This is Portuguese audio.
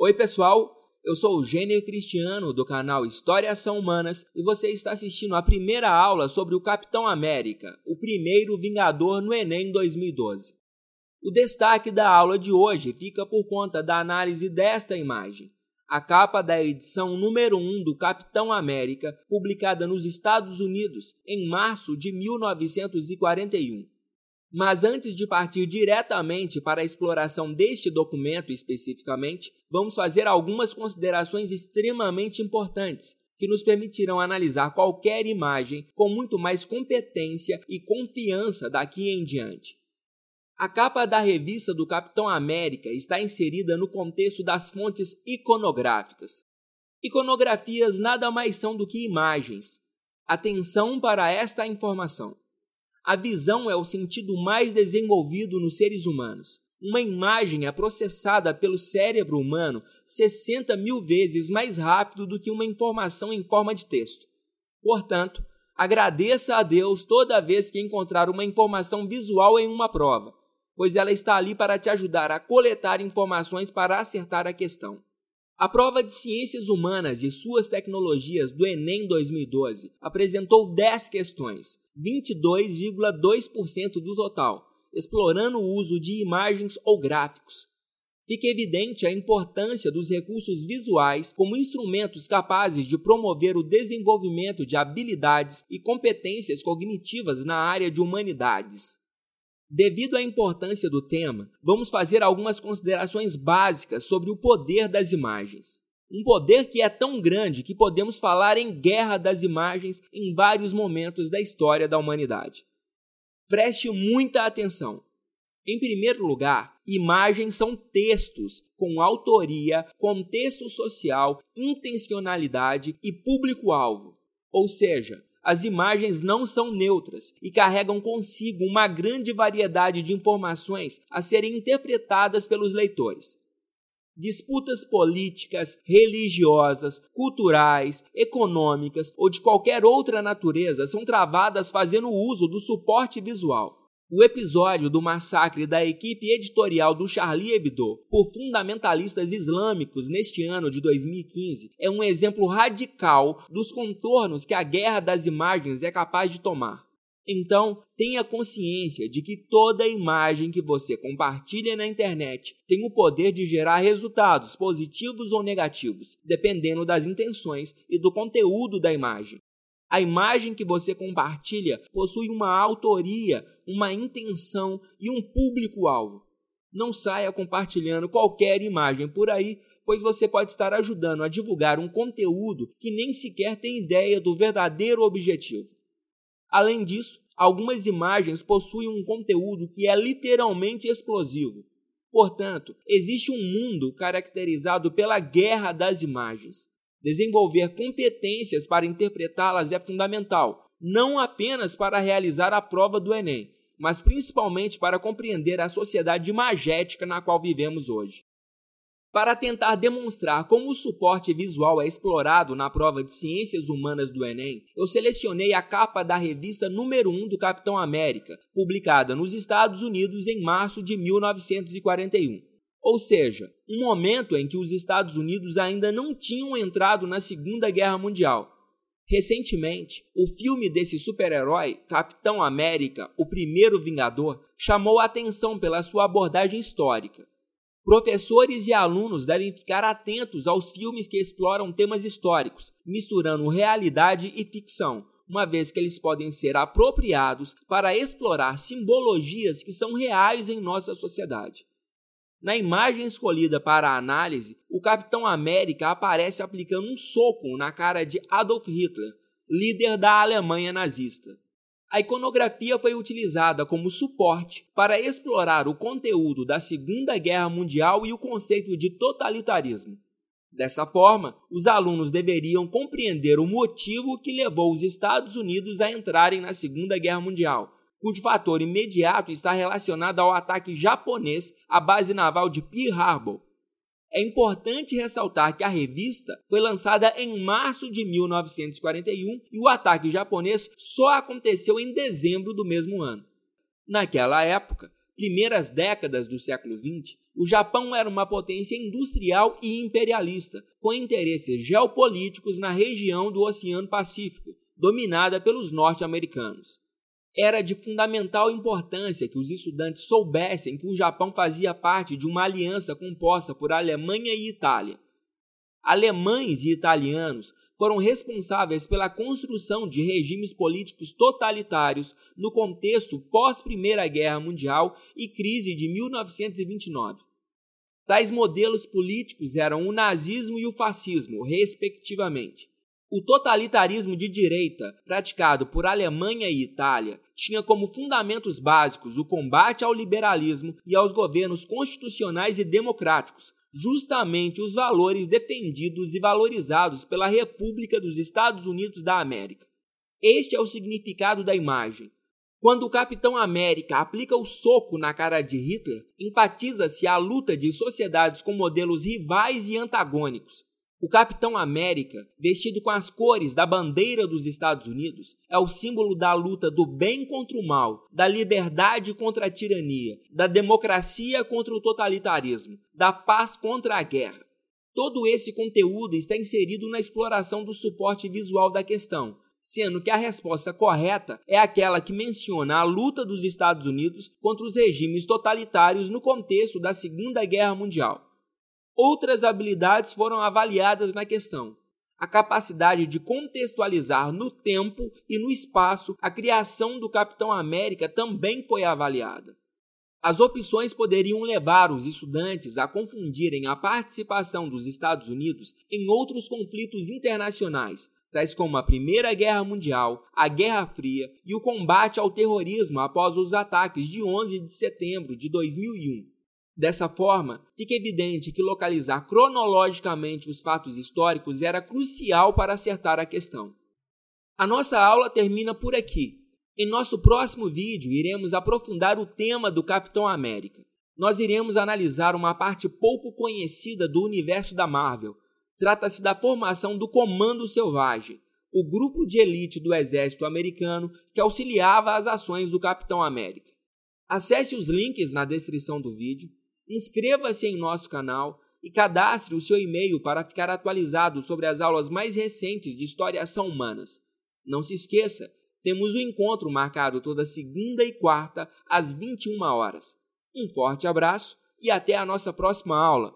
Oi, pessoal! Eu sou o Gênio Cristiano do canal História São Humanas e você está assistindo a primeira aula sobre o Capitão América, o primeiro Vingador no Enem 2012. O destaque da aula de hoje fica por conta da análise desta imagem. A capa da edição número 1 do Capitão América, publicada nos Estados Unidos em março de 1941. Mas antes de partir diretamente para a exploração deste documento especificamente, vamos fazer algumas considerações extremamente importantes que nos permitirão analisar qualquer imagem com muito mais competência e confiança daqui em diante. A capa da revista do Capitão América está inserida no contexto das fontes iconográficas. Iconografias nada mais são do que imagens. Atenção para esta informação. A visão é o sentido mais desenvolvido nos seres humanos. Uma imagem é processada pelo cérebro humano 60 mil vezes mais rápido do que uma informação em forma de texto. Portanto, agradeça a Deus toda vez que encontrar uma informação visual em uma prova, pois ela está ali para te ajudar a coletar informações para acertar a questão. A prova de Ciências Humanas e suas tecnologias do Enem 2012 apresentou 10 questões, 22,2% do total, explorando o uso de imagens ou gráficos. Fica evidente a importância dos recursos visuais como instrumentos capazes de promover o desenvolvimento de habilidades e competências cognitivas na área de humanidades. Devido à importância do tema, vamos fazer algumas considerações básicas sobre o poder das imagens. Um poder que é tão grande que podemos falar em guerra das imagens em vários momentos da história da humanidade. Preste muita atenção. Em primeiro lugar, imagens são textos com autoria, contexto social, intencionalidade e público-alvo. Ou seja, as imagens não são neutras e carregam consigo uma grande variedade de informações a serem interpretadas pelos leitores. Disputas políticas, religiosas, culturais, econômicas ou de qualquer outra natureza são travadas fazendo uso do suporte visual. O episódio do massacre da equipe editorial do Charlie Hebdo por fundamentalistas islâmicos neste ano de 2015 é um exemplo radical dos contornos que a guerra das imagens é capaz de tomar. Então, tenha consciência de que toda imagem que você compartilha na internet tem o poder de gerar resultados positivos ou negativos, dependendo das intenções e do conteúdo da imagem. A imagem que você compartilha possui uma autoria, uma intenção e um público-alvo. Não saia compartilhando qualquer imagem por aí, pois você pode estar ajudando a divulgar um conteúdo que nem sequer tem ideia do verdadeiro objetivo. Além disso, algumas imagens possuem um conteúdo que é literalmente explosivo. Portanto, existe um mundo caracterizado pela guerra das imagens. Desenvolver competências para interpretá-las é fundamental, não apenas para realizar a prova do Enem, mas principalmente para compreender a sociedade imagética na qual vivemos hoje. Para tentar demonstrar como o suporte visual é explorado na prova de Ciências Humanas do Enem, eu selecionei a capa da revista número 1 do Capitão América, publicada nos Estados Unidos em março de 1941 ou seja, um momento em que os Estados Unidos ainda não tinham entrado na Segunda Guerra Mundial. Recentemente, o filme desse super-herói, Capitão América, o primeiro Vingador, chamou a atenção pela sua abordagem histórica. Professores e alunos devem ficar atentos aos filmes que exploram temas históricos, misturando realidade e ficção, uma vez que eles podem ser apropriados para explorar simbologias que são reais em nossa sociedade. Na imagem escolhida para a análise, o Capitão América aparece aplicando um soco na cara de Adolf Hitler, líder da Alemanha nazista. A iconografia foi utilizada como suporte para explorar o conteúdo da Segunda Guerra Mundial e o conceito de totalitarismo. Dessa forma, os alunos deveriam compreender o motivo que levou os Estados Unidos a entrarem na Segunda Guerra Mundial cujo fator imediato está relacionado ao ataque japonês à base naval de Pearl Harbor. É importante ressaltar que a revista foi lançada em março de 1941 e o ataque japonês só aconteceu em dezembro do mesmo ano. Naquela época, primeiras décadas do século XX, O Japão era uma potência industrial e imperialista, com interesses geopolíticos na região do Oceano Pacífico, dominada pelos norte-americanos. Era de fundamental importância que os estudantes soubessem que o Japão fazia parte de uma aliança composta por Alemanha e Itália. Alemães e italianos foram responsáveis pela construção de regimes políticos totalitários no contexto pós-Primeira Guerra Mundial e crise de 1929. Tais modelos políticos eram o nazismo e o fascismo, respectivamente. O totalitarismo de direita, praticado por Alemanha e Itália, tinha como fundamentos básicos o combate ao liberalismo e aos governos constitucionais e democráticos, justamente os valores defendidos e valorizados pela República dos Estados Unidos da América. Este é o significado da imagem. Quando o Capitão América aplica o soco na cara de Hitler, enfatiza-se a luta de sociedades com modelos rivais e antagônicos, o Capitão América, vestido com as cores da bandeira dos Estados Unidos, é o símbolo da luta do bem contra o mal, da liberdade contra a tirania, da democracia contra o totalitarismo, da paz contra a guerra. Todo esse conteúdo está inserido na exploração do suporte visual da questão, sendo que a resposta correta é aquela que menciona a luta dos Estados Unidos contra os regimes totalitários no contexto da Segunda Guerra Mundial. Outras habilidades foram avaliadas na questão. A capacidade de contextualizar no tempo e no espaço a criação do Capitão América também foi avaliada. As opções poderiam levar os estudantes a confundirem a participação dos Estados Unidos em outros conflitos internacionais, tais como a Primeira Guerra Mundial, a Guerra Fria e o combate ao terrorismo após os ataques de 11 de setembro de 2001. Dessa forma, fica evidente que localizar cronologicamente os fatos históricos era crucial para acertar a questão. A nossa aula termina por aqui. Em nosso próximo vídeo, iremos aprofundar o tema do Capitão América. Nós iremos analisar uma parte pouco conhecida do universo da Marvel. Trata-se da formação do Comando Selvagem, o grupo de elite do exército americano que auxiliava as ações do Capitão América. Acesse os links na descrição do vídeo Inscreva-se em nosso canal e cadastre o seu e-mail para ficar atualizado sobre as aulas mais recentes de História Ação Humanas. Não se esqueça, temos o um encontro marcado toda segunda e quarta às 21 horas. Um forte abraço e até a nossa próxima aula.